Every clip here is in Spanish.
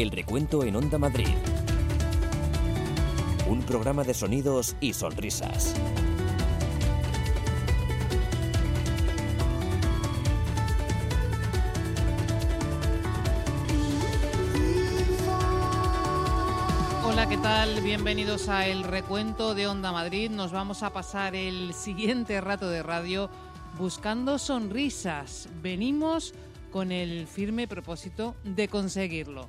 El recuento en Onda Madrid. Un programa de sonidos y sonrisas. Hola, ¿qué tal? Bienvenidos a El Recuento de Onda Madrid. Nos vamos a pasar el siguiente rato de radio buscando sonrisas. Venimos con el firme propósito de conseguirlo.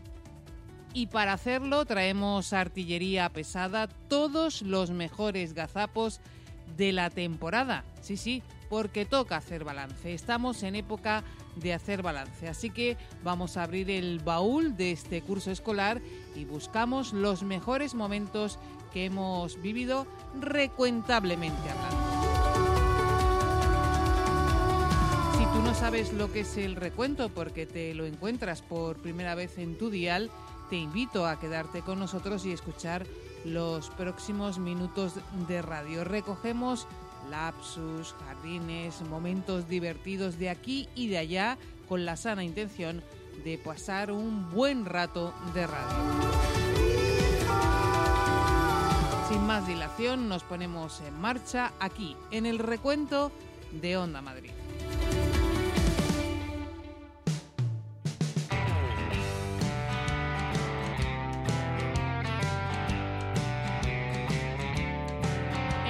Y para hacerlo traemos artillería pesada, todos los mejores gazapos de la temporada. Sí, sí, porque toca hacer balance. Estamos en época de hacer balance. Así que vamos a abrir el baúl de este curso escolar y buscamos los mejores momentos que hemos vivido recuentablemente hablando. Si tú no sabes lo que es el recuento porque te lo encuentras por primera vez en tu dial, te invito a quedarte con nosotros y escuchar los próximos minutos de radio. Recogemos lapsus, jardines, momentos divertidos de aquí y de allá con la sana intención de pasar un buen rato de radio. Sin más dilación, nos ponemos en marcha aquí en el recuento de Onda Madrid.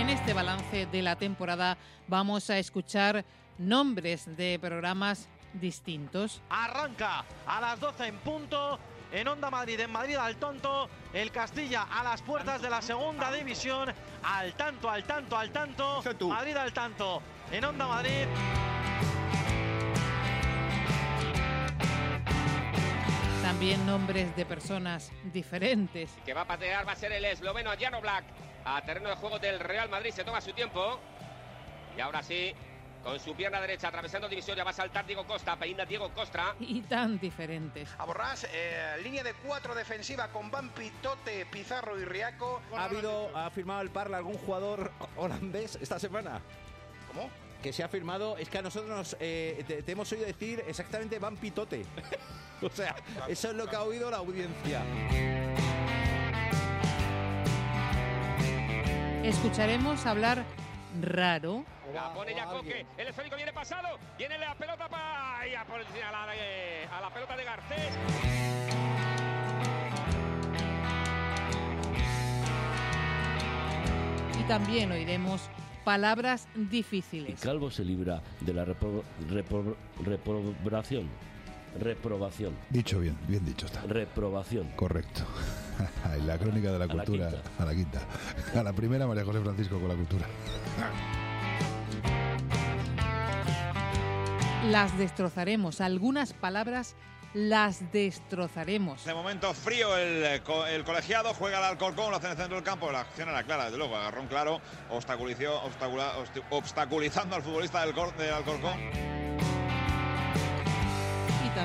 En este balance de la temporada vamos a escuchar nombres de programas distintos. Arranca a las 12 en punto en Onda Madrid, en Madrid al tonto, el Castilla a las puertas de la segunda división, al tanto, al tanto, al tanto, Madrid al tanto, en Onda Madrid. También nombres de personas diferentes. que va a patear va a ser el esloveno Jano Black. A terreno de juego del Real Madrid se toma su tiempo. Y ahora sí, con su pierna derecha atravesando división, ya va a saltar Diego Costa, peina Diego Costa. Y tan diferentes. A Borrás, eh, línea de cuatro defensiva con Bampi, Tote, Pizarro y Riaco. ¿Ha habido, ha firmado el Parla algún jugador holandés esta semana? ¿Cómo? Que se ha firmado, es que a nosotros nos, eh, te, te hemos oído decir exactamente Van Pitote. o sea, eso es lo que ha oído la audiencia. Escucharemos hablar raro. La pone ya Coque, el esférico viene pasado, viene la pelota para a, por- a la, de- a la pelota de Garcés. Y también oiremos palabras difíciles. Calvo se libra de la repro- repro- reprobación. Dicho bien, bien dicho está. Reprobación. Correcto. La crónica de la cultura a la quinta. A la primera, María José Francisco con la cultura. Las destrozaremos. Algunas palabras las destrozaremos. De momento frío el, co- el colegiado, juega el Alcorcón, lo hace en el centro del campo, la acción era clara, desde luego, agarrón claro, obstaculizó, obstacula- obstaculizando al futbolista del, del Alcorcón.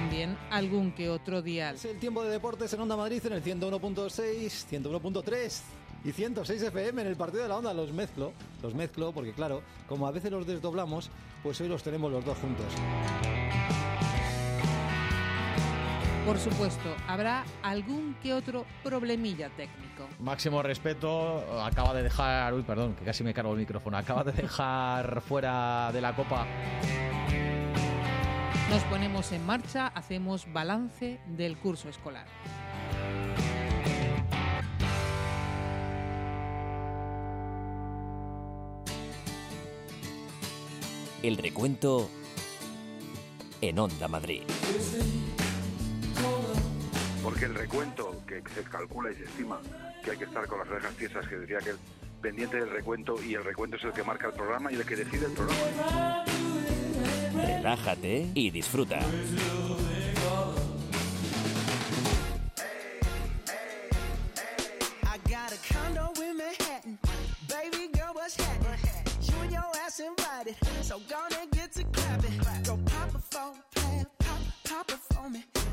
También algún que otro dial. Es el tiempo de deportes en Onda Madrid en el 101.6, 101.3 y 106 FM en el partido de la Onda. Los mezclo, los mezclo porque claro, como a veces los desdoblamos, pues hoy los tenemos los dos juntos. Por supuesto, habrá algún que otro problemilla técnico. Máximo respeto, acaba de dejar, uy, perdón, que casi me cargo el micrófono, acaba de dejar fuera de la copa. Nos ponemos en marcha, hacemos balance del curso escolar. El recuento en Onda Madrid. Porque el recuento que se calcula y se estima que hay que estar con las orejas tiesas, que decía que el pendiente del recuento y el recuento es el que marca el programa y el que decide el programa. Relájate y disfruta.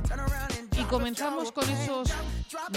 Turn around and comenzamos con esos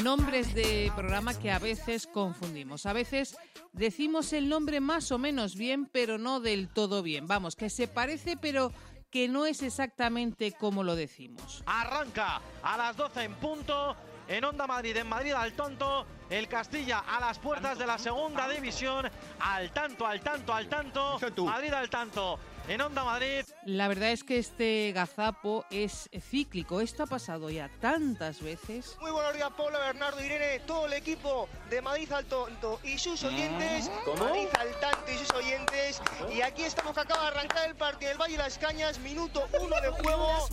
nombres de programa que a veces confundimos. A veces decimos el nombre más o menos bien, pero no del todo bien. Vamos, que se parece, pero que no es exactamente como lo decimos. Arranca a las 12 en punto en Onda Madrid, en Madrid al tonto. El Castilla a las puertas de la segunda división. Al tanto, al tanto, al tanto. Madrid al tanto. En Onda Madrid. La verdad es que este gazapo es cíclico. Esto ha pasado ya tantas veces. Muy buenos días, Pablo, Bernardo, Irene, todo el equipo de Madrid al Tonto y sus oyentes. ¿Cómo? Madrid al Tanto y sus oyentes. Y aquí estamos que acaba de arrancar el partido del Valle de las Cañas, minuto uno de juego.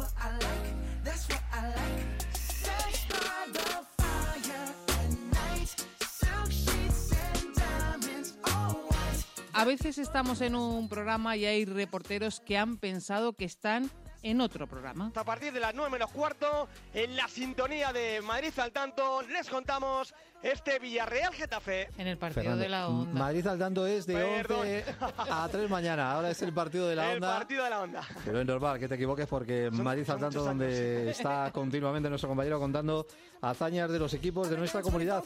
A veces estamos en un programa y hay reporteros que han pensado que están en otro programa. A partir de las 9 menos cuarto, en la sintonía de Madrid al Tanto, les contamos este Villarreal Getafe. En el partido Fernando, de la onda. Madrid al tanto es de Perdón. 11 a 3 mañana. Ahora es el partido de la El onda. partido de la onda. Pero es normal que te equivoques porque Madrid al tanto donde está continuamente nuestro compañero contando hazañas de los equipos de nuestra comunidad.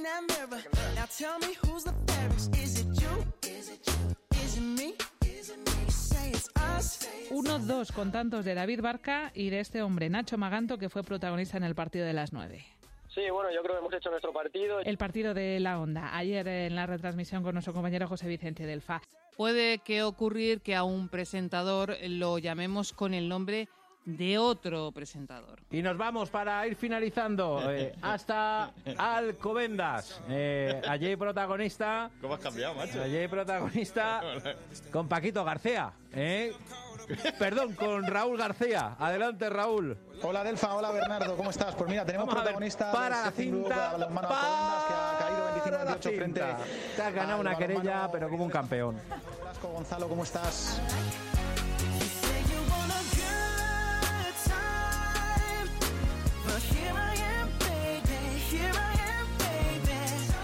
In that mirror. Now tell me who's the fairest. Is it you? Is it you? Is it me? Is it me? Say it's us. 1-2 con tantos de David Barca y de este hombre, Nacho Maganto, que fue protagonista en el partido de las 9. Sí, bueno, yo creo que hemos hecho nuestro partido. El partido de la Onda, ayer en la retransmisión con nuestro compañero José Vicente del FA. Puede que ocurrir que a un presentador lo llamemos con el nombre de otro presentador. Y nos vamos para ir finalizando eh, hasta Alcobendas. Eh, allí protagonista. ¿Cómo has cambiado, macho? Allí protagonista con Paquito García. ¿eh? Perdón, con Raúl García. Adelante, Raúl. Hola Delfa, hola Bernardo, ¿cómo estás? Pues mira, tenemos Vamos protagonista para la cinta, Alcobendas, que ha caído 25-28 frente Te has ganado una querella, pero como un campeón. Gonzalo, ¿cómo estás?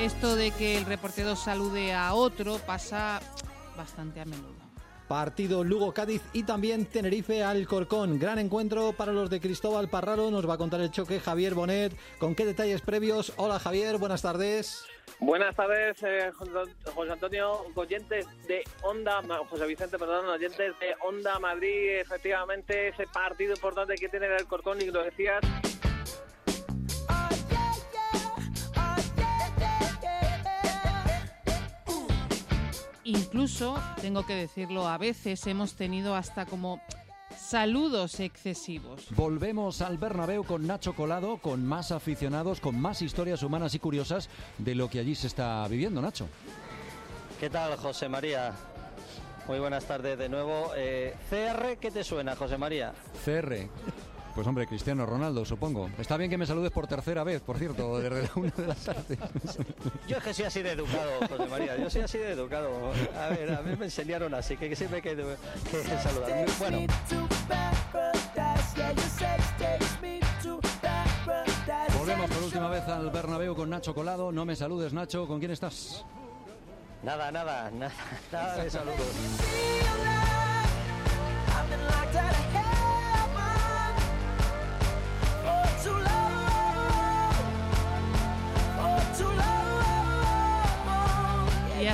Esto de que el reportero salude a otro pasa bastante a menudo. Partido Lugo-Cádiz y también Tenerife-Alcorcón. Gran encuentro para los de Cristóbal Parralo. Nos va a contar el choque Javier Bonet. ¿Con qué detalles previos? Hola Javier, buenas tardes. Buenas tardes, eh, José Antonio, oyentes de Onda, José Vicente, perdón, oyentes de Onda Madrid, efectivamente, ese partido importante que tiene el Corcón, y lo decías, Incluso, tengo que decirlo, a veces hemos tenido hasta como saludos excesivos. Volvemos al Bernabéu con Nacho Colado, con más aficionados, con más historias humanas y curiosas de lo que allí se está viviendo, Nacho. ¿Qué tal, José María? Muy buenas tardes de nuevo. Eh, CR, ¿qué te suena, José María? CR. Pues hombre, Cristiano Ronaldo, supongo. Está bien que me saludes por tercera vez, por cierto, desde la una de la tarde. Yo es que soy así de educado, José María. Yo soy así de educado. A ver, a mí me enseñaron así, que siempre hay que, que saludar. Bueno. Volvemos por última vez al Bernabéu con Nacho Colado. No me saludes, Nacho. ¿Con quién estás? nada, nada, nada, nada de saludos.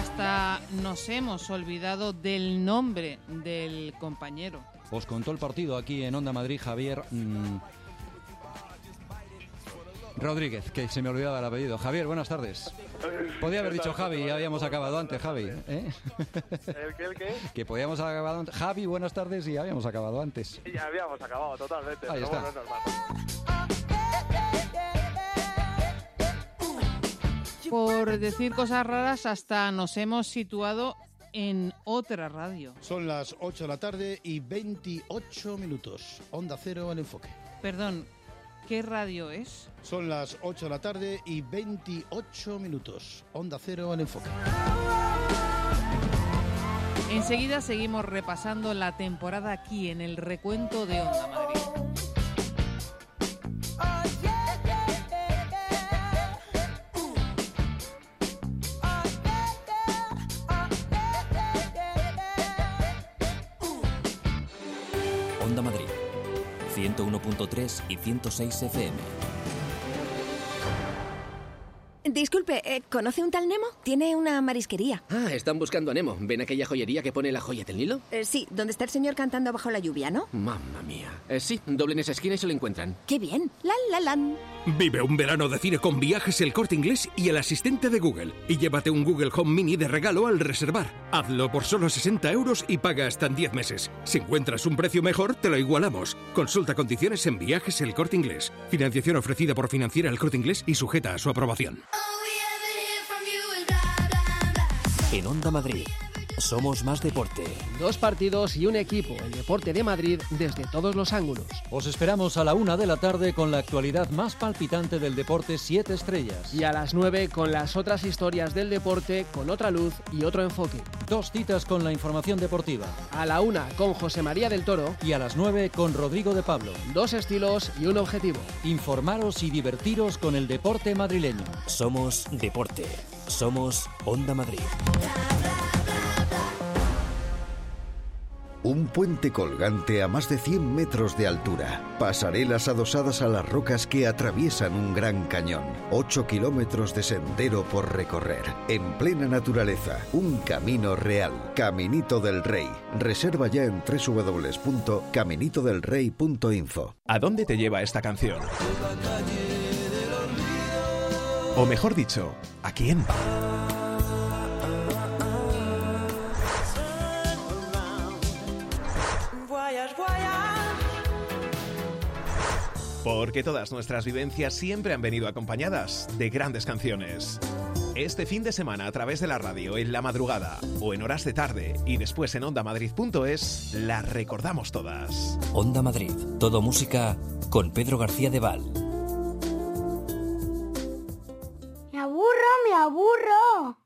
Hasta nos hemos olvidado del nombre del compañero. Os contó el partido aquí en Onda Madrid Javier mm, Rodríguez, que se me olvidaba el apellido. Javier, buenas tardes. Podía haber dicho Javi, ya habíamos acabado antes, Javi. ¿eh? ¿El qué, el qué? Que podíamos haber acabado antes. Javi, buenas tardes y ya habíamos acabado antes. Ya habíamos acabado totalmente, Ahí está. bueno, es normal. Por decir cosas raras, hasta nos hemos situado en otra radio. Son las 8 de la tarde y 28 minutos. Onda Cero, el enfoque. Perdón, ¿qué radio es? Son las 8 de la tarde y 28 minutos. Onda Cero, el enfoque. Enseguida seguimos repasando la temporada aquí en el recuento de Onda Madrid. 101.3 y 106 FM. Disculpe, eh, ¿conoce un tal Nemo? Tiene una marisquería. Ah, están buscando a Nemo. ¿Ven aquella joyería que pone la joya del Nilo? Eh, sí, donde está el señor cantando bajo la lluvia, ¿no? Mamma mía. Eh, sí, doblen esa esquina y se lo encuentran. ¡Qué bien! ¡La, la, lan! Vive un verano de cine con viajes El Corte Inglés y el asistente de Google. Y llévate un Google Home Mini de regalo al reservar. Hazlo por solo 60 euros y paga hasta en 10 meses. Si encuentras un precio mejor, te lo igualamos. Consulta condiciones en viajes El Corte Inglés. Financiación ofrecida por Financiera El Corte Inglés y sujeta a su aprobación. En Onda Madrid, somos más deporte. Dos partidos y un equipo, el deporte de Madrid desde todos los ángulos. Os esperamos a la una de la tarde con la actualidad más palpitante del deporte Siete Estrellas. Y a las 9 con las otras historias del deporte con otra luz y otro enfoque. Dos citas con la información deportiva. A la una con José María del Toro. Y a las 9 con Rodrigo de Pablo. Dos estilos y un objetivo. Informaros y divertiros con el deporte madrileño. Somos deporte. Somos Onda Madrid. Un puente colgante a más de 100 metros de altura. Pasarelas adosadas a las rocas que atraviesan un gran cañón. 8 kilómetros de sendero por recorrer. En plena naturaleza. Un camino real. Caminito del Rey. Reserva ya en www.caminitodelrey.info. ¿A dónde te lleva esta canción? O mejor dicho, ¿a quién Porque todas nuestras vivencias siempre han venido acompañadas de grandes canciones. Este fin de semana a través de la radio, en la madrugada o en horas de tarde y después en ondamadrid.es, las recordamos todas. Onda Madrid, todo música con Pedro García de Val. Me aburro, me aburro.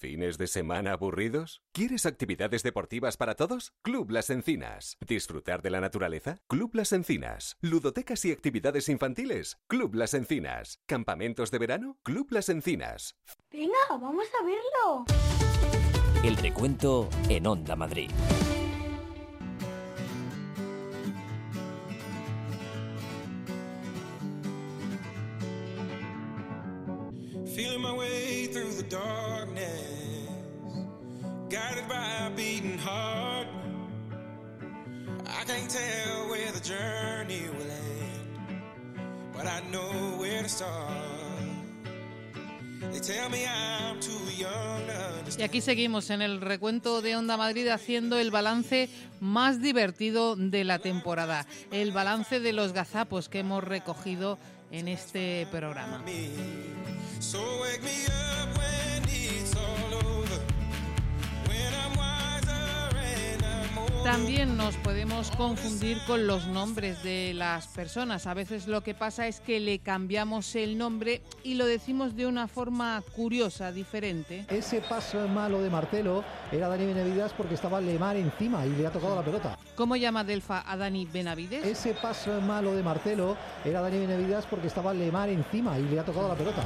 ¿Fines de semana aburridos? ¿Quieres actividades deportivas para todos? Club Las Encinas. ¿Disfrutar de la naturaleza? Club Las Encinas. ¿Ludotecas y actividades infantiles? Club Las Encinas. ¿Campamentos de verano? Club Las Encinas. Venga, vamos a verlo. El recuento en Onda Madrid. Feeling my way through the darkness, can't tell where the journey will end, but I know where to start. They tell me I'm too young to understand. Y aquí seguimos en el recuento de Onda Madrid haciendo el balance más divertido de la temporada, el balance de los gazapos que hemos recogido en este programa. So wake me up También nos podemos confundir con los nombres de las personas. A veces lo que pasa es que le cambiamos el nombre y lo decimos de una forma curiosa, diferente. Ese paso malo de Marcelo era Dani Benavides porque estaba Lemar encima y le ha tocado la pelota. ¿Cómo llama Delfa a Dani Benavides? Ese paso malo de Marcelo era Dani Benavides porque estaba Lemar encima y le ha tocado la pelota.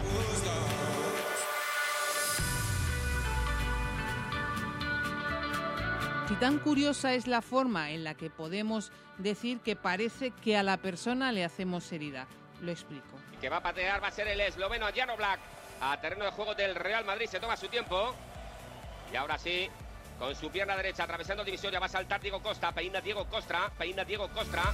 Si tan curiosa es la forma en la que podemos decir que parece que a la persona le hacemos herida. Lo explico. El que va a patear va a ser el esloveno Jano Black. A terreno de juego del Real Madrid se toma su tiempo. Y ahora sí, con su pierna derecha atravesando divisoria va a saltar Diego Costa. Peina Diego Costa. Peina Diego Costa.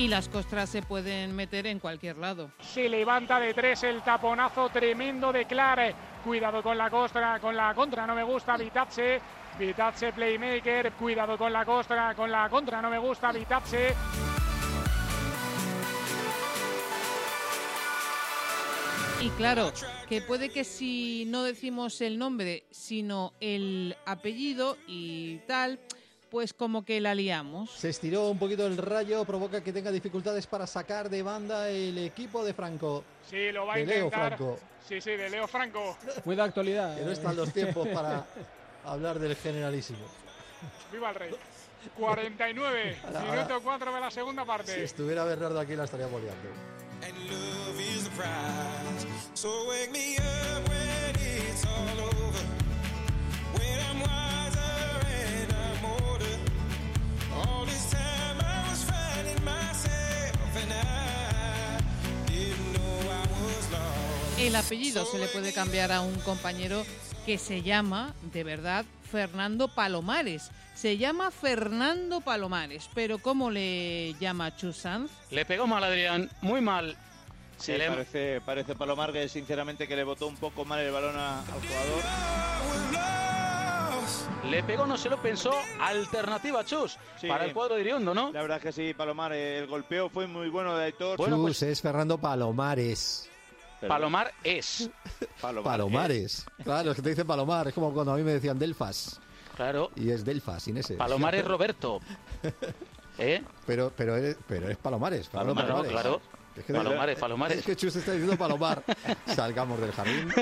Y las costras se pueden meter en cualquier lado. Se levanta de tres el taponazo tremendo de Clare. Cuidado con la costra, con la contra, no me gusta Vitazze. Vitazze playmaker, cuidado con la costra, con la contra, no me gusta Vitazze. Y claro, que puede que si no decimos el nombre, sino el apellido y tal, pues como que la liamos. Se estiró un poquito el rayo, provoca que tenga dificultades para sacar de banda el equipo de Franco. Sí, lo va a De Leo intentar. Franco. Sí, sí, de Leo Franco. Muy de actualidad. Que no están los tiempos para hablar del generalísimo. Viva el rey. 49, Ahora, minuto 4 de la segunda Si parte. estuviera Bernardo aquí la estaría boleando. And love is the prize. So wake me up when it's all el apellido se le puede cambiar a un compañero que se llama, de verdad, Fernando Palomares. Se llama Fernando Palomares, pero ¿cómo le llama Chusanz? Le pegó mal Adrián, muy mal. Sí, Se le- parece, parece Palomar que sinceramente que le botó un poco mal el balón a- al jugador. Le pegó, no se lo pensó. Alternativa, Chus, Sí. para el cuadro de Iriondo, ¿no? La verdad es que sí, Palomar, eh, el golpeo fue muy bueno de Aitor. Chus, es Fernando Palomares. Palomar es. Palomares. Claro, es que te dicen Palomar. Es como cuando a mí me decían Delfas. Claro. Y es Delfas, sin ese. Palomar es Roberto. ¿Eh? Pero, pero, eres, pero es Palomares. Palomar, no, Palomares. claro. Es que Palomares, Palomares. Es que Chus está diciendo Palomar. Salgamos del jardín.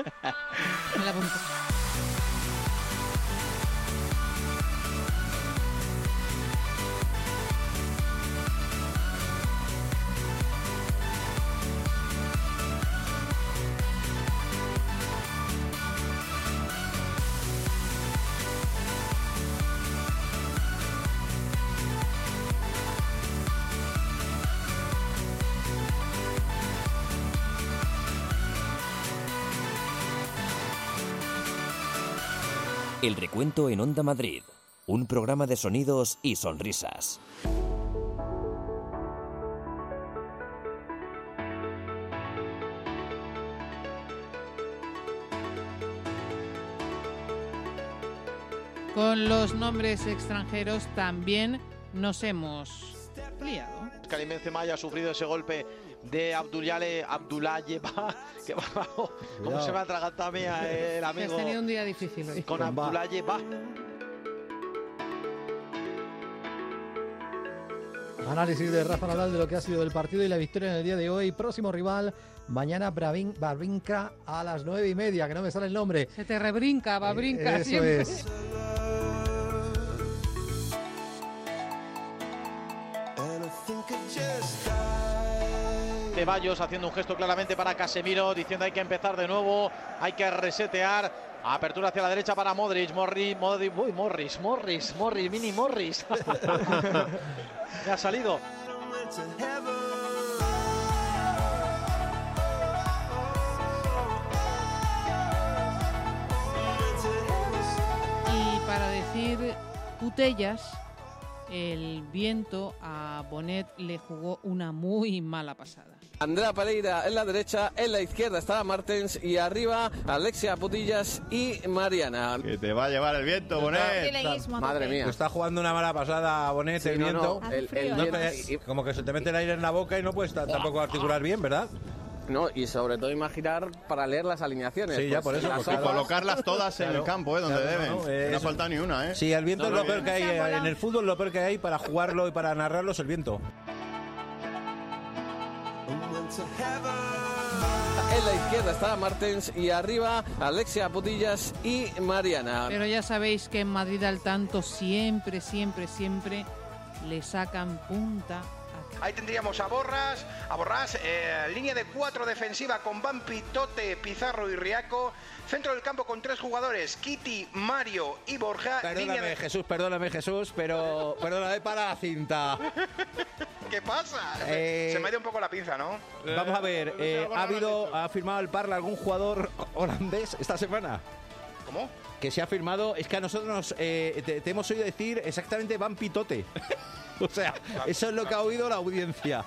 Recuento en Onda Madrid. Un programa de sonidos y sonrisas. Con los nombres extranjeros también nos hemos liado. Karim Benzema ya ha sufrido ese golpe de Abdullale, Abdullayeva, que va, ¿cómo se me ha atragantado a mí eh, el Que amigo? Has tenido un día difícil hoy. Con Con va. Análisis de Rafa Nadal de lo que ha sido el partido y la victoria en el día de hoy. Próximo rival, mañana Bravin, Barbinca a las nueve y media, que no me sale el nombre. Se te rebrinca, va brinca Eso siempre. es. Ceballos haciendo un gesto claramente para Casemiro, diciendo hay que empezar de nuevo, hay que resetear. Apertura hacia la derecha para Modric, Morris, Modric, uy, Morris, Morris, Morris, mini Morris. Me ha salido. Y para decir putellas, el viento a Bonet le jugó una muy mala pasada. Andrea Pereira en la derecha, en la izquierda estaba Martens y arriba Alexia Putillas y Mariana. Que te va a llevar el viento, Bonet. Madre mía. Te está jugando una mala pasada, Bonet, Sí, el no, viento. no, el- el No, viento- pero- como que se te mete el aire en la boca y no puedes ta- tampoco articular bien, ¿verdad? No, y sobre todo imaginar para leer las alineaciones. Sí, ya pues, por eso. hojas- colocarlas todas en el campo, ¿eh? Donde Claro, deben. no, eh, faltado ni una, ¿eh? Sí, el viento No, es lo peor que hay. Eh. En el fútbol lo peor que hay para jugarlo y para narrarlo es el viento. En la izquierda estaba Martens y arriba Alexia Putillas y Mariana. Pero ya sabéis que en Madrid al tanto siempre, siempre, siempre le sacan punta. Ahí tendríamos a Borras, a Borrás, eh, línea de cuatro defensiva con Bampi, Tote, Pizarro y Riaco. Centro del campo con tres jugadores, Kitty, Mario y Borja. Perdóname, de- Jesús, perdóname, Jesús, pero perdóname para la cinta. ¿Qué pasa? Eh, Se me ha ido un poco la pinza, ¿no? Vamos a ver, eh, ¿ha habido, ha firmado el Parla algún jugador holandés esta semana? ¿Cómo? Que se ha firmado, es que a nosotros nos, eh, te, te hemos oído decir exactamente Van Pitote. o sea, eso es lo que ha oído la audiencia.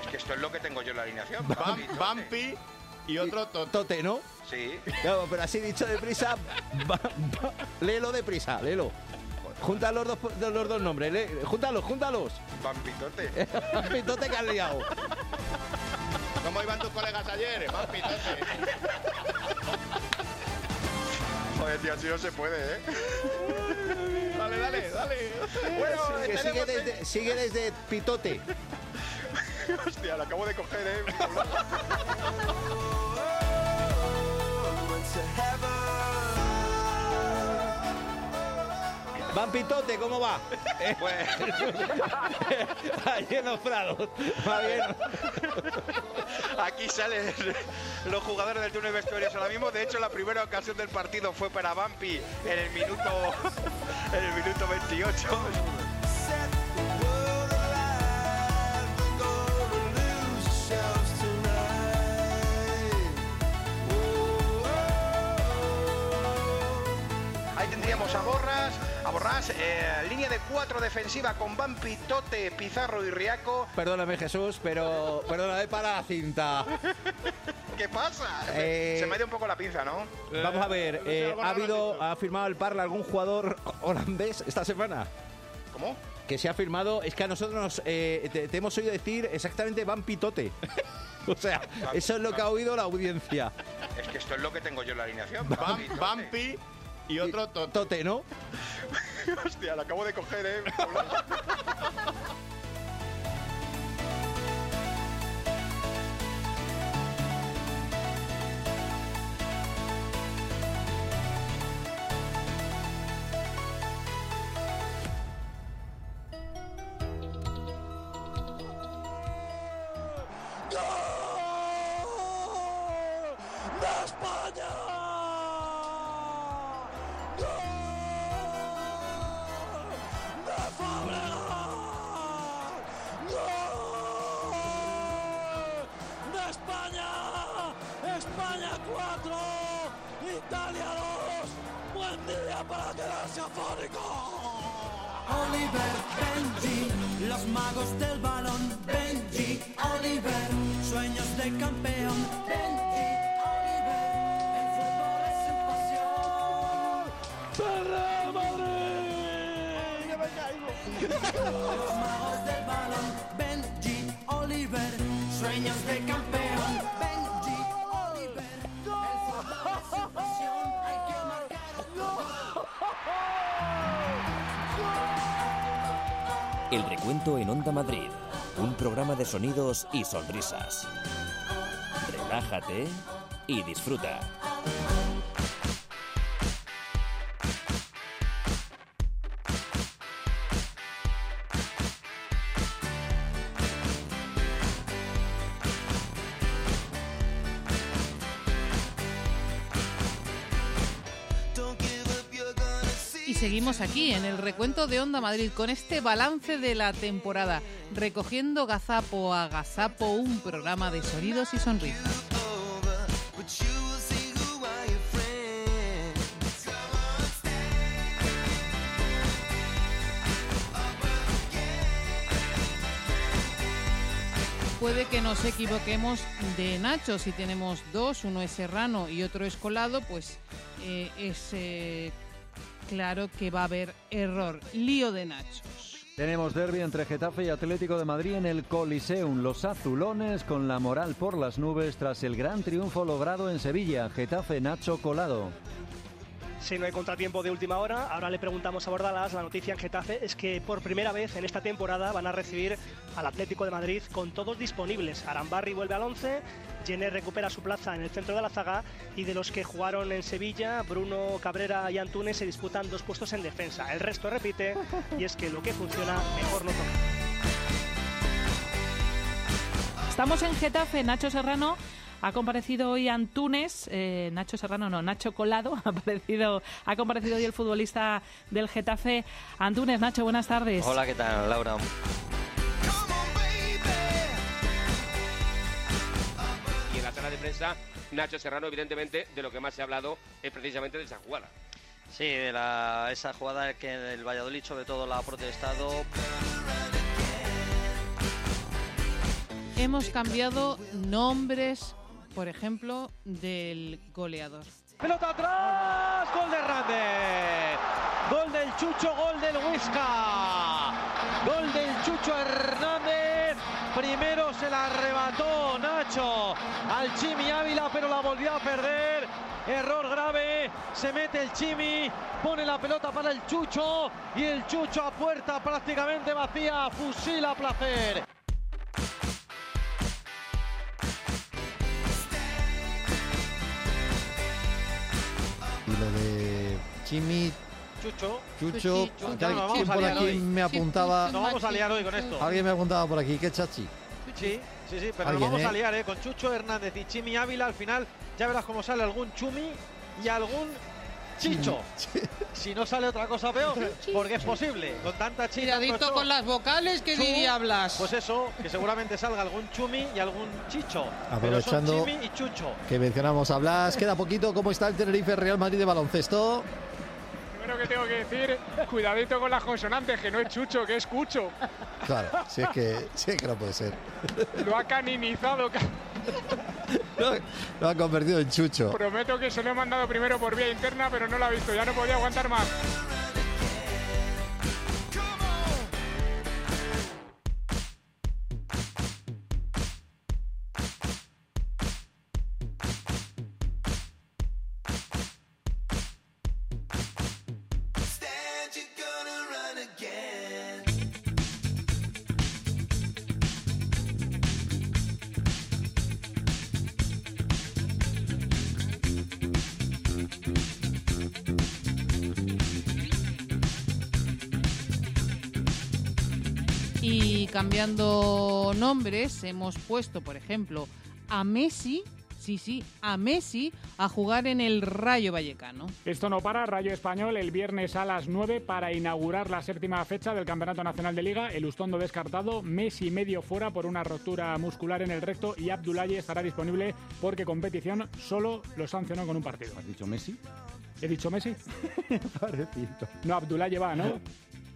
Es que esto es lo que tengo yo en la alineación. Bampi y otro Tote, ¿no? Sí. Claro, pero así dicho deprisa, va- va- léelo deprisa, léelo. Junta los dos, los dos nombres, lé- júntalos, júntalos. Vampitote. Pitote que has liado. ¿Cómo iban tus colegas ayer? Joder, tío, así no se puede, ¿eh? Dale, dale, dale. Bueno, sigue, sigue desde, sigue desde Pitote. Hostia, lo acabo de coger, ¿eh? Van Pitote, ¿cómo va? Pues... Allí en los prados. Va bien. Aquí salen los jugadores del túnel de vestuarios ahora mismo. De hecho, la primera ocasión del partido fue para Bampi en el minuto, en el minuto 28. Borras, a Borras, eh, línea de cuatro defensiva con Bampi, Tote, Pizarro y Riaco. Perdóname Jesús, pero perdóname para la cinta. ¿Qué pasa? Eh, Se me ha ido un poco la pinza, ¿no? Vamos a ver, eh, ¿ha habido, ha firmado el Parla algún jugador holandés esta semana? ¿Cómo? Que se ha firmado, es que a nosotros nos, eh, te, te hemos oído decir exactamente Bampi Tote. o sea, eso es lo que ha oído la audiencia. Es que esto es lo que tengo yo en la alineación. Bam- Bampi y otro Tote. Tote, ¿no? Hostia, la acabo de coger, ¿eh? ¡De España! El recuento en Onda Madrid. Un programa de sonidos y sonrisas. Relájate y disfruta. Aquí en el recuento de Onda Madrid con este balance de la temporada, recogiendo gazapo a gazapo un programa de sonidos y sonrisas. Puede que nos equivoquemos de Nacho, si tenemos dos, uno es serrano y otro es colado, pues eh, es eh, claro que va a haber error, lío de Nacho. Tenemos derby entre Getafe y Atlético de Madrid en el Coliseum. Los azulones con la moral por las nubes tras el gran triunfo logrado en Sevilla. Getafe Nacho Colado. Si no hay contratiempo de última hora, ahora le preguntamos a Bordalas. La noticia en Getafe es que por primera vez en esta temporada van a recibir al Atlético de Madrid con todos disponibles. Arambarri vuelve al 11, Jenner recupera su plaza en el centro de la zaga y de los que jugaron en Sevilla, Bruno Cabrera y Antunes se disputan dos puestos en defensa. El resto repite y es que lo que funciona mejor no toca. Estamos en Getafe, Nacho Serrano. Ha comparecido hoy Antunes, eh, Nacho Serrano no, Nacho Colado, ha, aparecido, ha comparecido hoy el futbolista del Getafe. Antunes, Nacho, buenas tardes. Hola, ¿qué tal, Laura? Y en la sala de prensa, Nacho Serrano, evidentemente, de lo que más se ha hablado es precisamente de esa jugada. Sí, de la- esa jugada que el Valladolid sobre todo la ha protestado. Hemos cambiado nombres, por ejemplo, del goleador. Pelota atrás, gol de Hernández. Gol del Chucho, gol del Huesca. Gol del Chucho Hernández. Primero se la arrebató Nacho al Chimi Ávila, pero la volvió a perder. Error grave, se mete el Chimi, pone la pelota para el Chucho y el Chucho a puerta prácticamente vacía, fusila placer. Chimi, Chucho. Chucho, No, por aquí hoy. me apuntaba. No vamos a liar hoy con esto. Alguien me apuntaba por aquí, que chachi. Sí, sí, sí, pero nos vamos ¿eh? a liar, ¿eh? Con Chucho Hernández y Chimi Ávila, al final ya verás cómo sale algún Chumi y algún Chicho. Si no sale otra cosa peor, porque es posible. Con tanta chicha. Cuidadito con las vocales, que Chu, diablas. Pues eso, que seguramente salga algún Chumi y algún Chicho. Aprovechando Pero son Chimi y Chucho. Que mencionamos a Blas. Queda poquito. ¿Cómo está el Tenerife Real Madrid de baloncesto? Primero que tengo que decir, cuidadito con las consonantes, que no es chucho, que es cucho. Claro, si es que, si es que no puede ser. Lo ha caninizado. ca- Lo, lo ha convertido en chucho. Prometo que se lo he mandado primero por vía interna, pero no lo ha visto, ya no podía aguantar más. Cambiando nombres, hemos puesto, por ejemplo, a Messi, sí, sí, a Messi a jugar en el Rayo Vallecano. Esto no para, Rayo Español el viernes a las 9 para inaugurar la séptima fecha del Campeonato Nacional de Liga. El Ustondo descartado, Messi medio fuera por una rotura muscular en el recto y Abdullaye estará disponible porque competición solo lo sancionó con un partido. ¿Has dicho Messi? ¿He dicho Messi? Parecido. No, Abdullaye va, ¿no?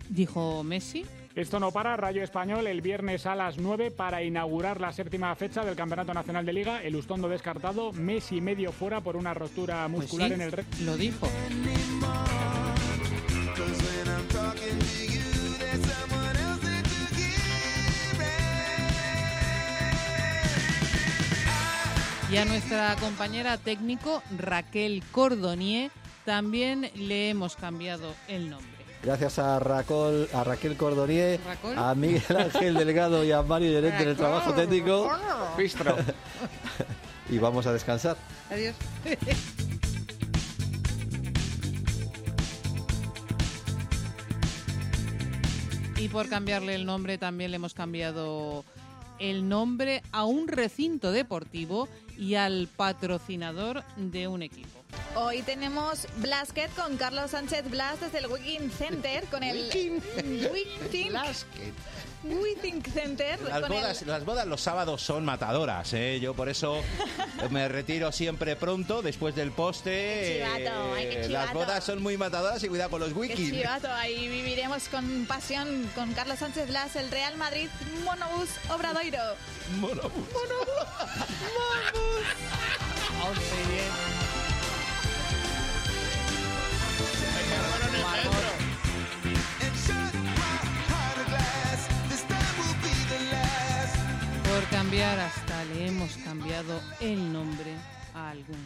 Dijo Messi. Esto no para, Rayo Español el viernes a las 9 para inaugurar la séptima fecha del Campeonato Nacional de Liga. El Ustondo descartado, Messi medio fuera por una rotura muscular sí, en el recto. Lo dijo. Y a nuestra compañera técnico Raquel Cordonier también le hemos cambiado el nombre. Gracias a, Racol, a Raquel Cordonier, ¿Racol? a Miguel Ángel Delgado y a Mario Llorente en el trabajo técnico. Pistro. y vamos a descansar. Adiós. Y por cambiarle el nombre también le hemos cambiado el nombre a un recinto deportivo y al patrocinador de un equipo. Hoy tenemos Blasket con Carlos Sánchez Blas desde el Wiking Center con el Wiking. Wiking Blasket. Center Las con el- bodas, las bodas los sábados son matadoras, ¿eh? Yo por eso me retiro siempre pronto, después del poste. Qué chivato, ay, qué Eh, chivato. Las bodas son muy matadoras y cuidado con los wikis. chivato, ahí viviremos con pasión con Carlos Sánchez Blas, el Real Madrid Monobús Obradoiro. Por cambiado el nombre a algún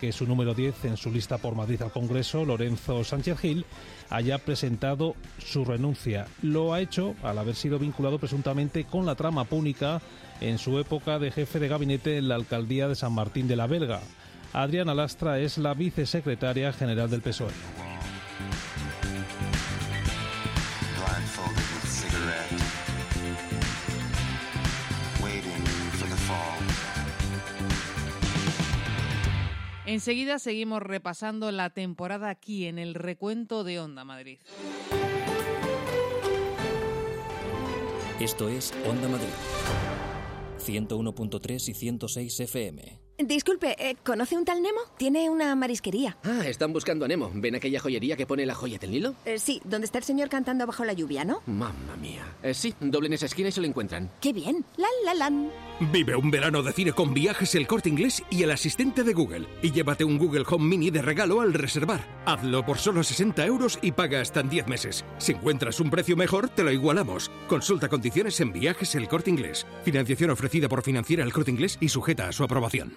que su número 10 en su lista por Madrid al Congreso, Lorenzo Sánchez Gil, haya presentado su renuncia. Lo ha hecho al haber sido vinculado presuntamente con la trama púnica en su época de jefe de gabinete en la alcaldía de San Martín de la Belga. Adriana Lastra es la vicesecretaria general del PSOE. Enseguida seguimos repasando la temporada aquí en el recuento de Onda Madrid. Esto es Onda Madrid. 101.3 y 106 FM. Disculpe, eh, ¿conoce un tal Nemo? Tiene una marisquería. Ah, están buscando a Nemo. ¿Ven aquella joyería que pone la joya del Nilo? Eh, sí, donde está el señor cantando bajo la lluvia, ¿no? Mamma mía. Eh, sí, doblen esa esquina y se lo encuentran. ¡Qué bien! ¡La, la, lan! Vive un verano de cine con viajes El Corte Inglés y el asistente de Google. Y llévate un Google Home Mini de regalo al reservar. Hazlo por solo 60 euros y paga hasta en 10 meses. Si encuentras un precio mejor, te lo igualamos. Consulta condiciones en viajes El Corte Inglés. Financiación ofrecida por Financiera El Corte Inglés y sujeta a su aprobación.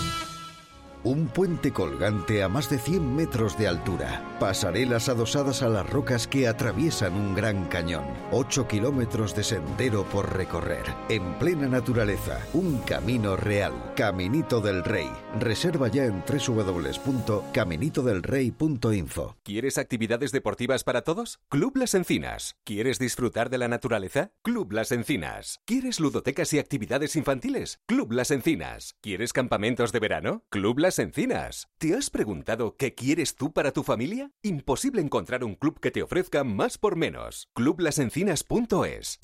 Un puente colgante a más de 100 metros de altura. Pasarelas adosadas a las rocas que atraviesan un gran cañón. 8 kilómetros de sendero por recorrer. En plena naturaleza. Un camino real. Caminito del Rey. Reserva ya en www.caminitodelrey.info. ¿Quieres actividades deportivas para todos? Club Las Encinas. ¿Quieres disfrutar de la naturaleza? Club Las Encinas. ¿Quieres ludotecas y actividades infantiles? Club Las Encinas. ¿Quieres campamentos de verano? Club Las Encinas. ¿Te has preguntado qué quieres tú para tu familia? Imposible encontrar un club que te ofrezca más por menos. Clublasencinas.es.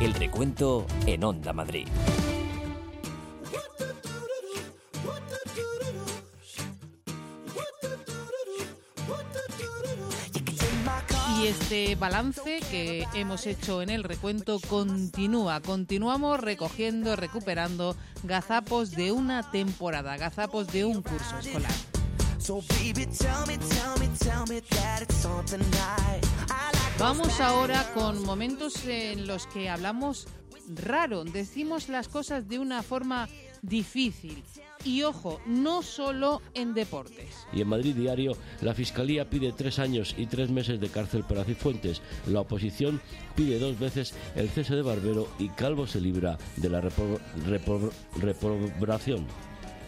El recuento en Onda Madrid. Y este balance que hemos hecho en el recuento continúa. Continuamos recogiendo, recuperando gazapos de una temporada, gazapos de un curso escolar. Vamos ahora con momentos en los que hablamos raro, decimos las cosas de una forma difícil. Y ojo, no solo en deportes. Y en Madrid Diario, la Fiscalía pide tres años y tres meses de cárcel para Cifuentes. La oposición pide dos veces el cese de Barbero y Calvo se libra de la repro- repro- reprobación.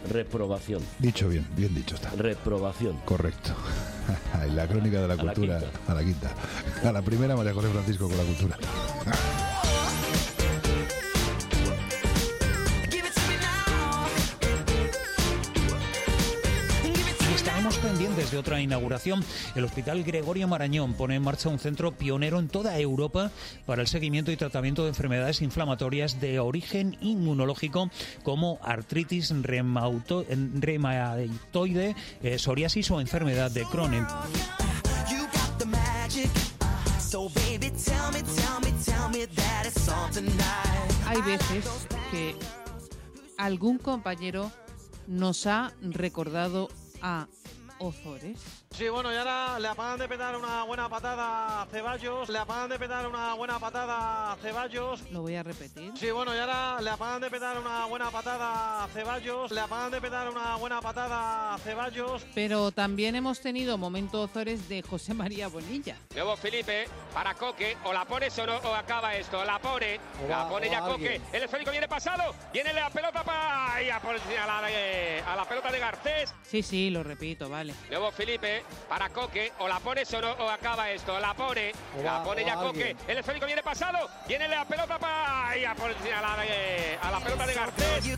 Reprobación. Dicho bien, bien dicho está. Reprobación. Correcto. La crónica de la A la cultura a la quinta. A la primera, María José Francisco con la cultura. De otra inauguración. El Hospital Gregorio Marañón pone en marcha un centro pionero en toda Europa para el seguimiento y tratamiento de enfermedades inflamatorias de origen inmunológico como artritis reumauto- reumatoide, eh, psoriasis o enfermedad de Crohn. Hay veces que algún compañero nos ha recordado a Ozores. Sí, bueno, y ahora le acaban de petar una buena patada a Ceballos. Le acaban de petar una buena patada a Ceballos. Lo voy a repetir. Sí, bueno, y ahora le acaban de petar una buena patada a Ceballos. Le acaban de petar una buena patada a Ceballos. Pero también hemos tenido momento Ozores de José María Bonilla. Nuevo Felipe para Coque. O la pones o no, o acaba esto. La pone. O la pone ya Coque. alguien. El esférico viene pasado. Viene la pelota para. Y a, por- a la, a la pelota de Garcés. Sí, sí, lo repito, vale. Nuevo Felipe para Coque. O la pones o no, o acaba esto. La pone. O la pone ya. Coque. El esférico viene pasado. Viene la pelota para. Y a, por- a la, de- a la pelota de Garcés.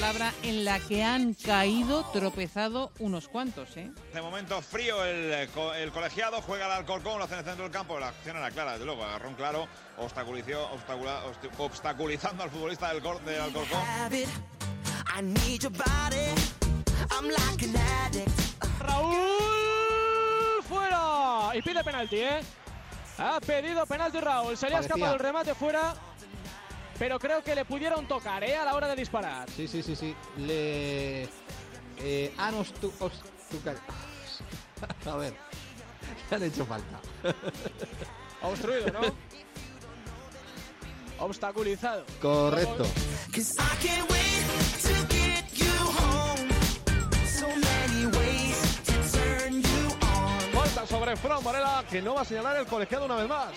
Palabra en la que han caído, tropezado unos cuantos, eh? De momento frío el, co- el colegiado, juega el Alcorcón, lo hace en el centro del campo, la acción era clara, desde luego, agarrón claro, obstaculizó, obstacula- obst- obstaculizando al futbolista del, del Alcorcón. Raúl fuera y pide penalti, ¿eh? Ha pedido penalti Raúl. Se le ha escapado el remate fuera, pero creo que le pudieron tocar, ¿eh? A la hora de disparar. Sí, sí, sí, sí. Le. Eh, han ostu- A ver. Le han hecho falta. Ha obstruido, ¿no? Obstaculizado. Correcto. Falta sobre Fran Varela, que no va a señalar el colegiado una vez más.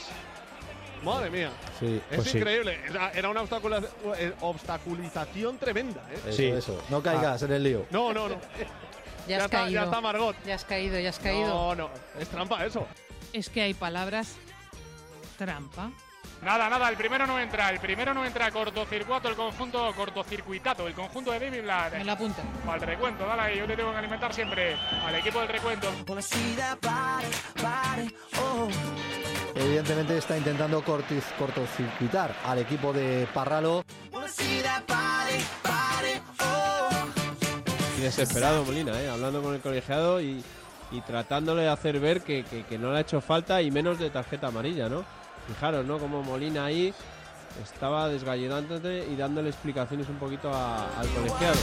Madre mía. Sí, Es pues sí. increíble. Era, era una obstacula- eh, obstaculización tremenda, ¿eh? Eso, eso. No caigas en el lío. No, no, no. Ya, Ya has está- caído. ya está Margot. Ya has caído, ya has caído. No, no. Es trampa eso. Es que hay palabras trampa. Nada, nada, el primero no entra, el primero no entra cortocircuito, el conjunto cortocircuitado, el conjunto de David Blatt. Me la apunta. Para el recuento, dale ahí, yo te tengo que alimentar siempre al equipo del recuento. Oh. Evidentemente está intentando cortis- cortocircuitar al equipo de Parralo. Body, oh. Y desesperado Molina, ¿eh? hablando con el colegiado y, y tratándole de hacer ver que, que- que no le ha hecho falta y menos de tarjeta amarilla, ¿no? Fijaros, ¿no? Como Molina ahí estaba desgallinándote y dándole explicaciones un poquito a- al colegiado.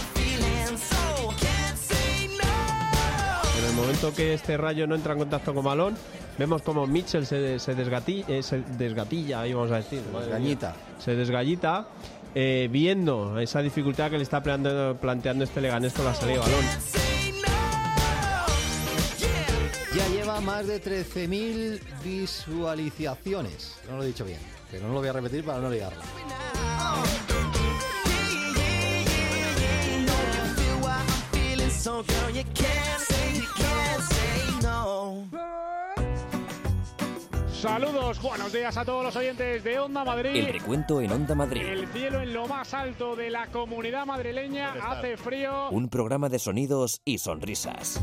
En el momento que este rayo no entra en contacto con balón, vemos como Mitchell se, se, desgati- eh, se desgatilla, ahí vamos a decir. mía. Desgañita. Se desgallita, eh, viendo esa dificultad que le está planteando, planteando este Leganés con la salida de balón. Ya más de 13.000 visualizaciones. No lo he dicho bien, pero no lo voy a repetir para no ligarla. Saludos, buenos días a todos los oyentes de Onda Madrid. El recuento en Onda Madrid. El cielo en lo más alto de la comunidad madrileña hace frío. Un programa de sonidos y sonrisas.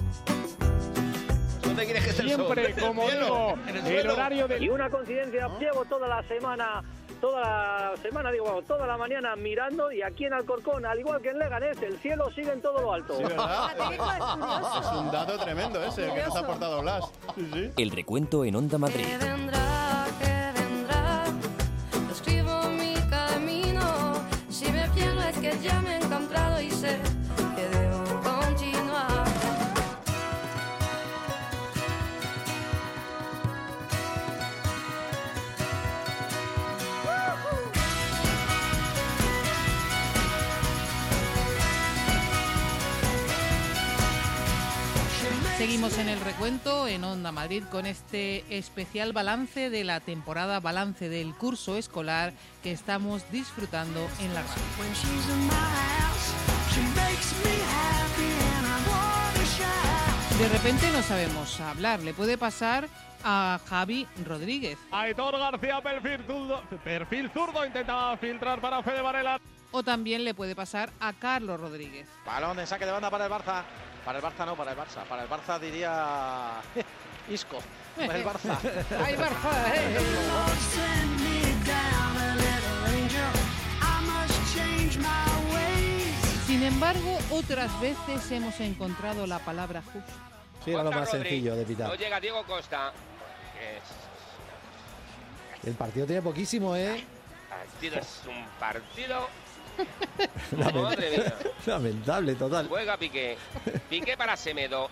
¿Dónde quieres que esté el sol? Siempre, ¿En el como cielo? digo, ¿En el el horario del Y una coincidencia, llevo toda la semana, toda la semana, digo, vamos, toda la mañana mirando y aquí en Alcorcón, al igual que en Leganés, el cielo sigue en todo lo alto. Sí, ¿verdad? Es un dato tremendo ese, el que nos ha aportado Blas. Sí, sí. El recuento en Onda Madrid. vendrá, que vendrá. Escribo mi camino. Si me pierdo es que ya me he encontrado y sé Seguimos en el recuento en Onda Madrid con este especial balance de la temporada, balance del curso escolar que estamos disfrutando en la radio. De repente no sabemos hablar, le puede pasar a Javi Rodríguez. Aitor García, perfil zurdo, perfil zurdo, intentaba filtrar para Fede Varela. O también le puede pasar a Carlos Rodríguez. Balón de saque de banda para el Barça. Para el Barça no, para el Barça. Para el Barça diría Isco. Para el Barça. ¡Ay, Barça! eh! Sin embargo, otras veces hemos encontrado la palabra justa. Sí, era lo más sencillo de No pitar. llega Diego Costa. Es- El partido tiene poquísimo, ¿eh? partido es un partido. Lamen- Madre mía. Lamentable, total. Juega Piqué. Piqué para Semedo.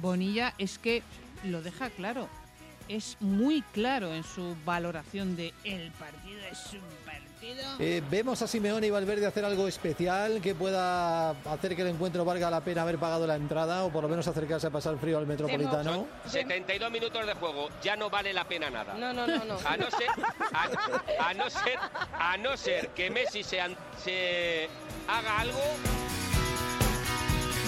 Bonilla es que lo deja claro. Es muy claro en su valoración de el partido es un partido. Eh, ¿Vemos a Simeone y Valverde hacer algo especial que pueda hacer que el encuentro valga la pena haber pagado la entrada o por lo menos acercarse a pasar frío al Metropolitano? 72 minutos de juego. Ya no vale la pena nada. No, no, no, no. A no ser, a, a no ser, a no ser que Messi se, se haga algo.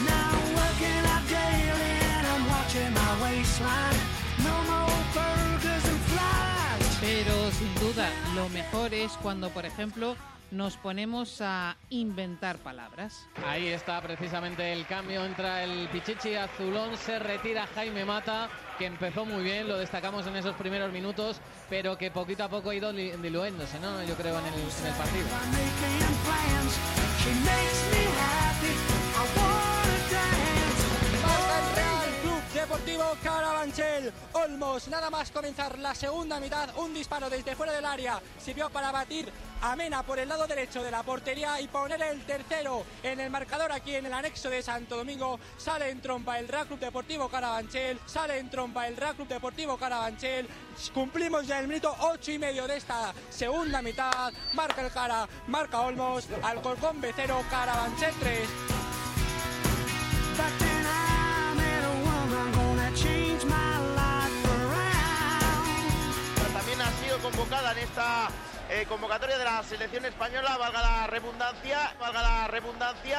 Now working out daily and I'm watching my waistline. No more burgers and flies. Pero sin duda, lo mejor es cuando, por ejemplo, nos ponemos a inventar palabras. Ahí está precisamente el cambio, entra el Pichichi azulón, se retira Jaime Mata, que empezó muy bien, lo destacamos en esos primeros minutos, pero que poquito a poco ha ido diluyéndose, ¿no? Yo creo en el, en el partido. Carabanchel. Olmos, nada más comenzar la segunda mitad, un disparo desde fuera del área sirvió para batir a Mena por el lado derecho de la portería y poner el tercero en el marcador aquí en el anexo de Santo Domingo. Sale en trompa el Real Club Deportivo Carabanchel, sale en trompa el Real Club Deportivo Carabanchel. Cumplimos ya el minuto ocho y medio de esta segunda mitad. Marca el cara, marca Olmos, Alcorcón B0, Carabanchel 3. Convocada en esta eh, convocatoria de la selección española, valga la redundancia, valga la redundancia.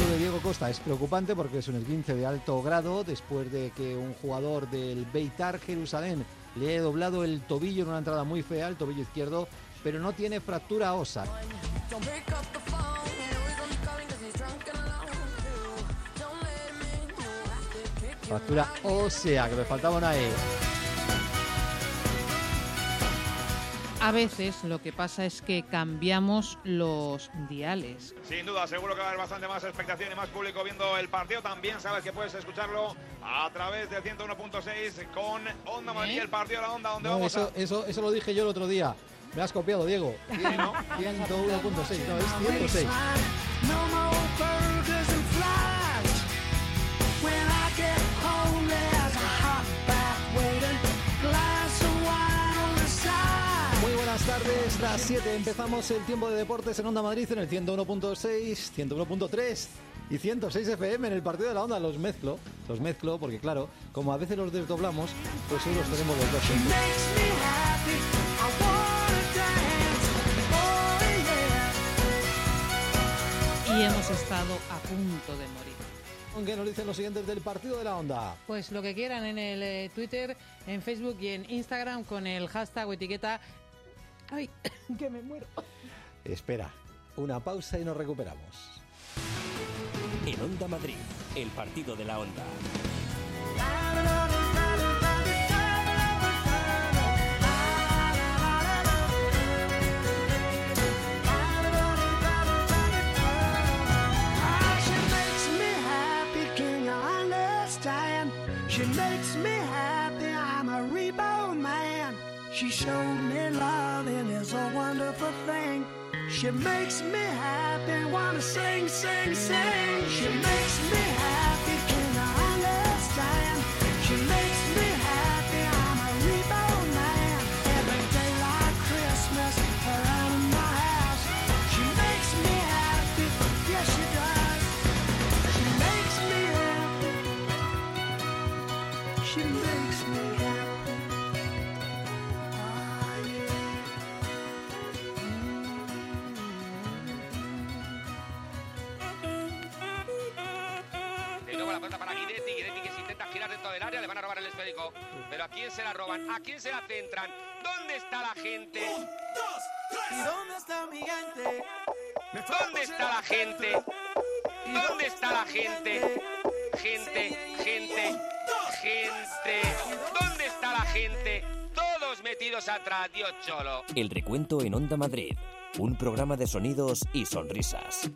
Lo de Diego Costa es preocupante porque es un esguince de alto grado después de que un jugador del Beitar Jerusalén le haya doblado el tobillo en una entrada muy fea, el tobillo izquierdo, pero no tiene fractura ósea. Fractura ósea, que me faltaba una E. A veces lo que pasa es que cambiamos los diales. Sin duda, seguro que va a haber bastante más expectación y más público viendo el partido. También sabes que puedes escucharlo a través del 101.6 con Onda Madrid, el partido de la Onda, donde No, vamos eso, a... eso, eso lo dije yo el otro día. Me has copiado, Diego. 101.6, no, es 106. 3, las 7, empezamos el tiempo de deportes en Onda Madrid en el 101.6, 101.3 y 106 FM en el partido de la Onda. Los mezclo, los mezclo porque claro, como a veces los desdoblamos, pues hoy los tenemos los dos. Y hemos estado a punto de morir. ¿Qué nos dicen los siguientes del partido de la onda? Pues lo que quieran en el eh, Twitter, en Facebook y en Instagram con el hashtag o etiqueta ¡Ay, que me muero! Espera, una pausa y nos recuperamos. En Onda Madrid, el partido de la Onda. Ah, She makes me happy, can you understand? She makes me happy, I'm a reborn man. She showed me love and it's a wonderful thing. She makes me happy, wanna sing, sing, sing. She makes me del área. Le van a robar el esférico. Pero ¿a quién se la roban? ¿A quién se la centran? ¿Dónde está la gente? ¿Y dónde está mi gente? ¿Dónde está la gente? ¿Dónde está la gente? Gente, gente, gente. ¿Dónde está la gente? Todos metidos atrás, Dios cholo. El recuento en Onda Madrid. Un programa de sonidos y sonrisas.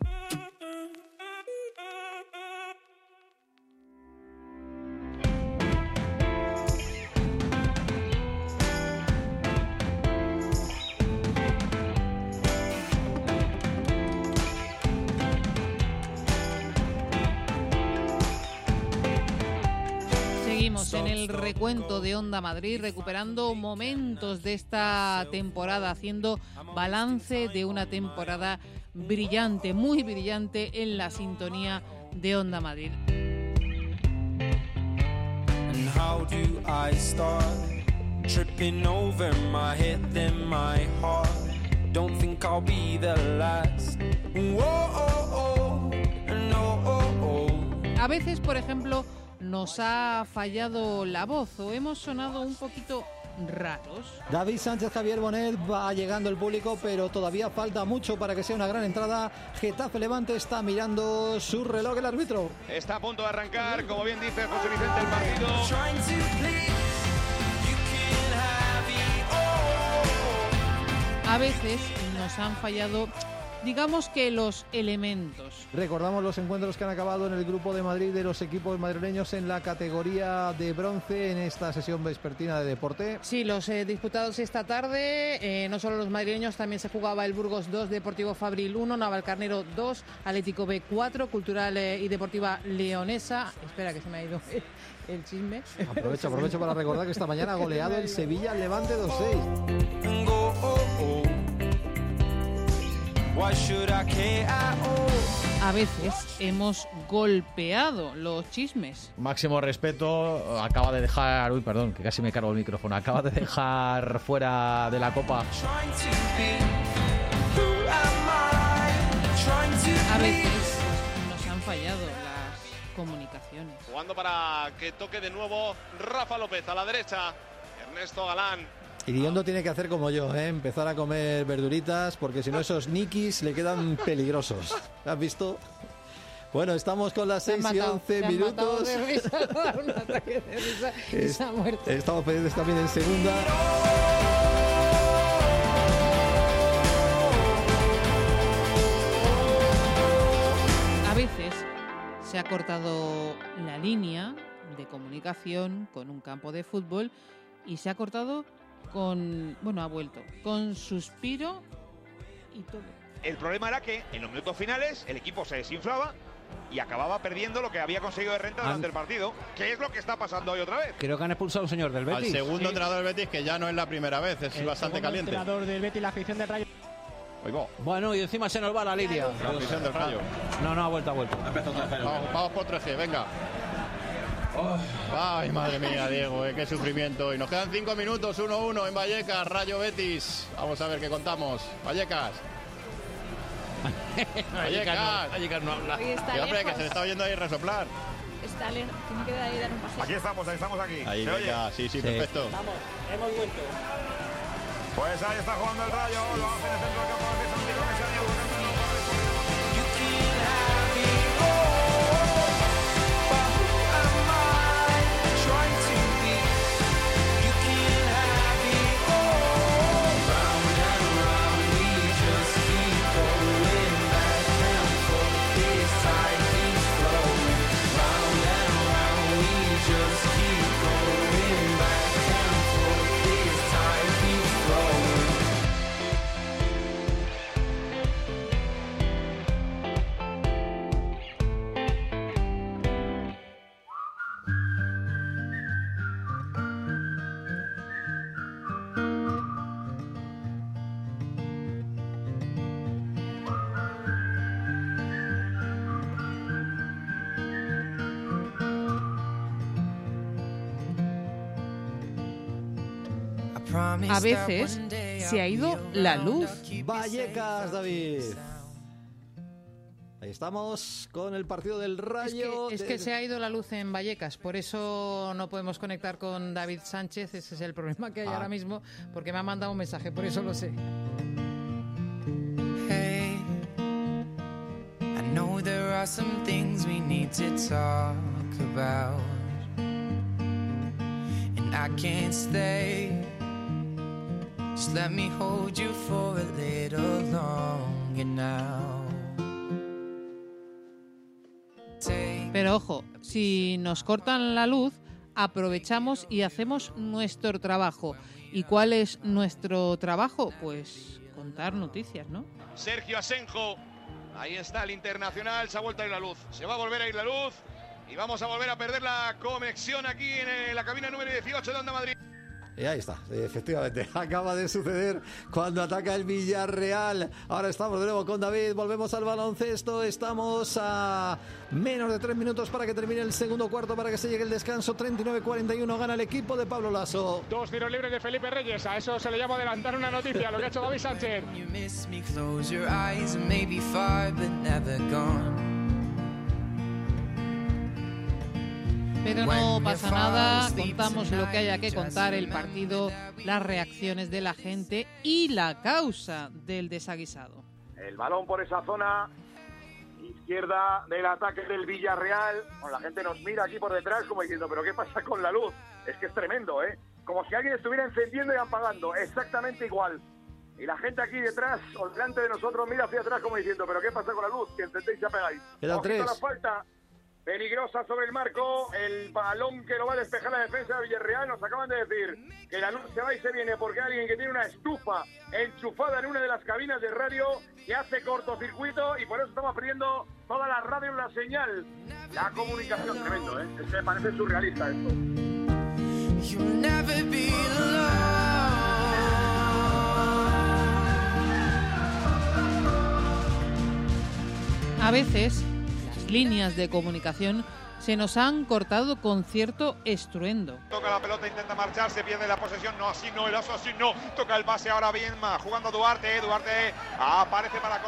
Recuento de Onda Madrid, recuperando momentos de esta temporada, haciendo balance de una temporada brillante, muy brillante en la sintonía de Onda Madrid. Don't think I'll be the last. Whoa, oh, oh, no, oh, oh. A veces, por ejemplo, nos ha fallado la voz o hemos sonado un poquito raros. David Sánchez Javier Bonet va llegando el público, pero todavía falta mucho para que sea una gran entrada. Getafe Levante está mirando su reloj el árbitro. Está a punto de arrancar, como bien dice José Vicente, el partido. A veces nos han fallado, digamos que los elementos. Recordamos los encuentros que han acabado en el grupo de Madrid de los equipos madrileños en la categoría de bronce en esta sesión vespertina de deporte. Sí, los eh, disputados esta tarde, eh, no solo los madrileños, también se jugaba el Burgos 2, Deportivo Fabril 1, Navalcarnero 2, Atlético B 4, Cultural eh, y Deportiva Leonesa. Espera, que se me ha ido el chisme. Aprovecho, aprovecho para recordar que esta mañana ha goleado el Sevilla Levante 2-6. A veces hemos golpeado los chismes. Máximo respeto, acaba de dejar, uy, perdón, que casi me cargo el micrófono, acaba de dejar fuera de la copa A veces nos han fallado las comunicaciones. Jugando para que toque de nuevo Rafa López a la derecha. Ernesto Galán. Iriondo tiene que hacer como yo, ¿eh? empezar a comer verduritas, porque si no esos nikis le quedan peligrosos. ¿Has visto? Bueno, estamos con las 6 y 11 minutos. Estamos pendientes también en segunda. A veces se ha cortado la línea de comunicación con un campo de fútbol y se ha cortado con, bueno, ha vuelto, con suspiro y todo. El problema era que en los minutos finales el equipo se desinflaba y acababa perdiendo lo que había conseguido de renta durante el partido, que es lo que está pasando hoy otra vez. Creo que han expulsado a un señor del Al Betis. segundo Sí. entrenador del Betis, que ya no es la primera vez, es bastante caliente. entrenador del Betis, la afición del Rayo. Oigo. Bueno, y encima se nos va la línea. La afición del Rayo. No, no, ha vuelto, ha vuelto. Vamos, vamos por 3G, venga. Ay, madre mía, Diego, eh, qué sufrimiento. Y nos quedan 5 minutos, 1-1 en Vallecas, Rayo Betis. Vamos a ver qué contamos. Vallecas. Vallecas. Vallecas no habla. Oye, está Que, hombre, que se le está oyendo ahí resoplar. Está lejos, tiene que dar, dar un paseo. Aquí estamos, estamos aquí. Ahí, ¿Se oye? venga, sí, sí, perfecto. Vamos, hemos vuelto. Pues ahí está jugando el Rayo, lo hace en el centro del campo, A veces se ha ido la luz. Vallecas, David. Ahí estamos con el partido del Es Rayo. que, es que se ha ido la luz en Vallecas, por eso no podemos conectar con David Sánchez, ese es el problema que hay Ah. ahora mismo, porque me ha mandado un mensaje, por eso lo sé. Hey, I know there are some things we need to talk about. And I can't stay. Just let me hold you for a little longer now. Pero ojo, si nos cortan la luz, aprovechamos y hacemos nuestro trabajo. ¿Y cuál es nuestro trabajo? Pues contar noticias, ¿no? Sergio Asenjo. Ahí está el internacional, se ha vuelto a ir la luz. Se va a volver a ir la luz y vamos a volver a perder la conexión aquí en eh, la cabina número 18 de Onda Madrid. Y ahí está, efectivamente. Acaba de suceder cuando ataca el Villarreal. Ahora estamos de nuevo con David. Volvemos al baloncesto. Estamos a menos de tres minutos para que termine el segundo cuarto, para que se llegue el descanso. 39-41 gana el equipo de Pablo Lasso. Dos tiros libres de Felipe Reyes. A eso se le llama adelantar una noticia, lo que ha hecho David Sánchez. Pero no pasa nada, contamos lo que haya que contar, el partido, las reacciones de la gente y la causa del desaguisado. El balón por esa zona izquierda del ataque del Villarreal. Bueno, la gente nos mira aquí por detrás como diciendo, pero ¿qué pasa con la luz? Es que es tremendo, ¿eh? Como si alguien estuviera encendiendo y apagando, exactamente igual. Y la gente aquí detrás o delante de nosotros mira hacia atrás como diciendo, pero ¿qué pasa con la luz? Que encendéis y apagáis. Quedan tres. la falta peligrosa sobre el marco, el balón que lo va a despejar la defensa de Villarreal. Nos acaban de decir que la luz se va y se viene porque hay alguien que tiene una estufa enchufada en una de las cabinas de radio que hace cortocircuito y por eso estamos perdiendo toda la radio en la señal. La comunicación, tremendo, ¿eh? Es que me parece surrealista esto. You'll never be alone. A veces, las líneas de comunicación se nos han cortado con cierto estruendo. Toca la pelota, intenta marcharse, pierde la posesión. No, así no, el oso así no. Toca el pase ahora bien, jugando Duarte. Duarte aparece para.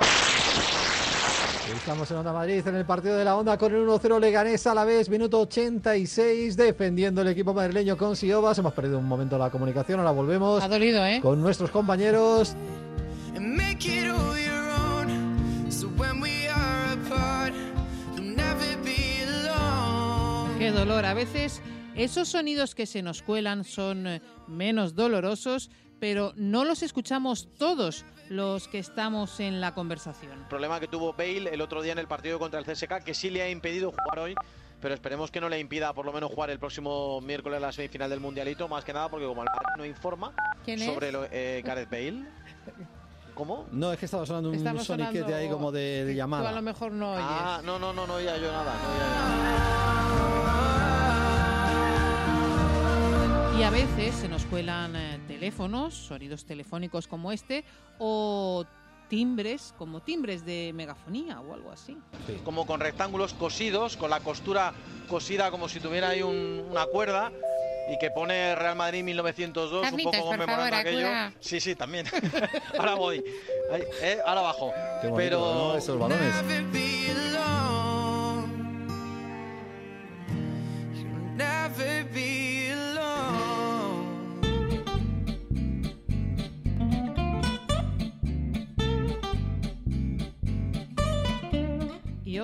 Estamos en Onda Madrid en el partido de la Onda con el 1-0 Leganés a la vez, minuto 86, defendiendo el equipo madrileño con Siobas. Hemos perdido un momento la comunicación, ahora volvemos. Ha dolido, ¿eh? Con nuestros compañeros. and make Qué dolor. A veces esos sonidos que se nos cuelan son eh, menos dolorosos pero no los escuchamos todos los que estamos en la conversación. Problema que tuvo Bale el otro día en el partido contra el CSK, que sí le ha impedido jugar hoy, pero esperemos que no le impida por lo menos jugar el próximo miércoles la semifinal del Mundialito, más que nada porque como el no informa ¿Quién es? sobre lo, eh, Gareth Bale. ¿Cómo? No, es que estaba sonando un soniquete sonando- ahí como de, de Tú llamada. a lo mejor no oyes. Ah, no, no, no, no oía yo nada. no oía yo Y a veces se nos cuelan eh, teléfonos, sonidos telefónicos como este, o timbres, como timbres de megafonía o algo así. como con rectángulos cosidos, con la costura cosida como si tuviera ahí un- una cuerda y que pone Real Madrid 1902, un poco por conmemorando favor, aquello. acuda. Sí, sí, también. ahora voy. Ahí, eh, ahora abajo. Qué bonito, Pero ¿no? Esos balones.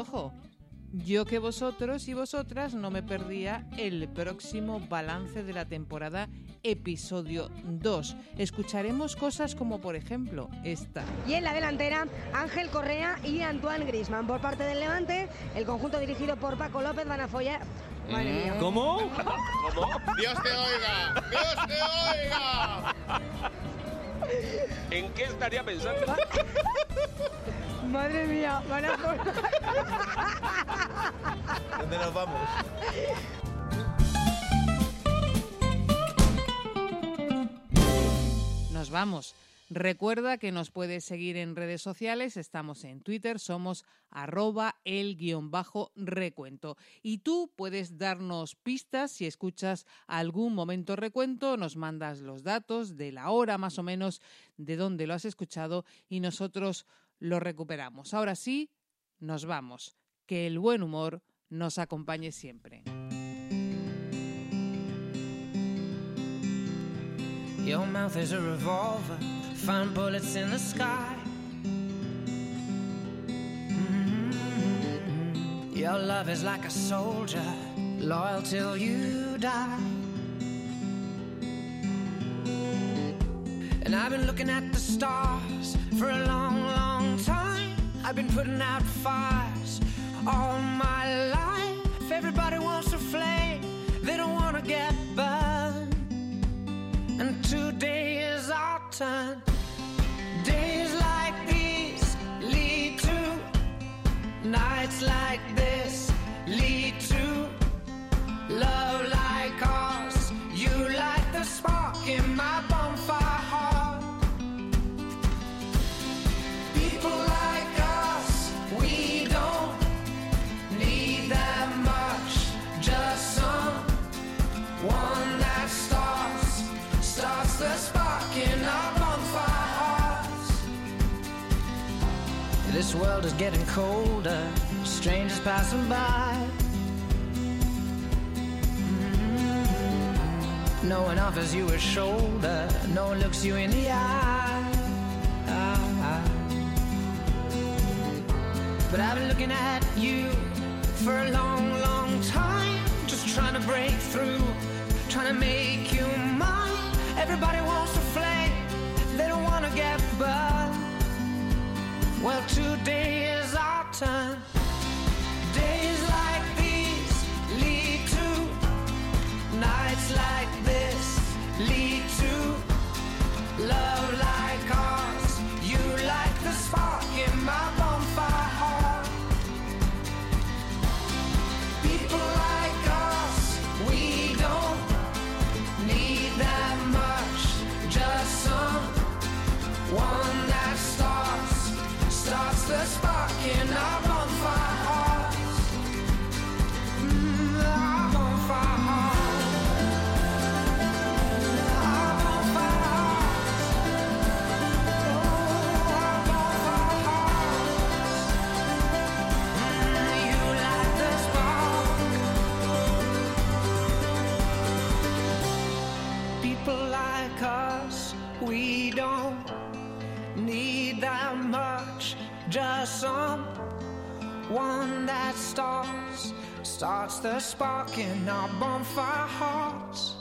Ojo, yo que vosotros y vosotras no me perdía el próximo balance de la temporada, episodio 2. Escucharemos cosas como por ejemplo esta. Y en la delantera, Ángel Correa y Antoine Grisman. Por parte del Levante, el conjunto dirigido por Paco López van a follar. Mía. ¿Cómo? ¿Cómo? Dios te oiga, Dios te oiga. ¿En qué estaría pensando? Madre mía, van a. ¿Dónde nos vamos? Nos vamos. Recuerda que nos puedes seguir en redes sociales, estamos en Twitter, somos arroba el guion bajo recuento. Y tú puedes darnos pistas si escuchas algún momento recuento, nos mandas los datos de la hora más o menos de dónde lo has escuchado y nosotros lo recuperamos. Ahora sí, nos vamos. Que el buen humor nos acompañe siempre. Your mouth is a revolver, find bullets in the sky. Mhm. Your love is like a soldier, loyal till you die. And I've been looking at the stars for a long, long. I've been putting out fires all my life. Everybody wants a flame, they don't wanna get burned. And today is our turn. Days like these lead to nights like getting colder, strangers passing by. Mm-hmm. No one offers you a shoulder, no one looks you in the eye. But I've been looking at you for a long, long time, just trying to break through, trying to make you mine. Everybody wants to flame, they don't want to get burned. Well, today turn. Days like these lead to nights like starts the spark in our bonfire Just someone that starts, starts the spark in our bonfire hearts.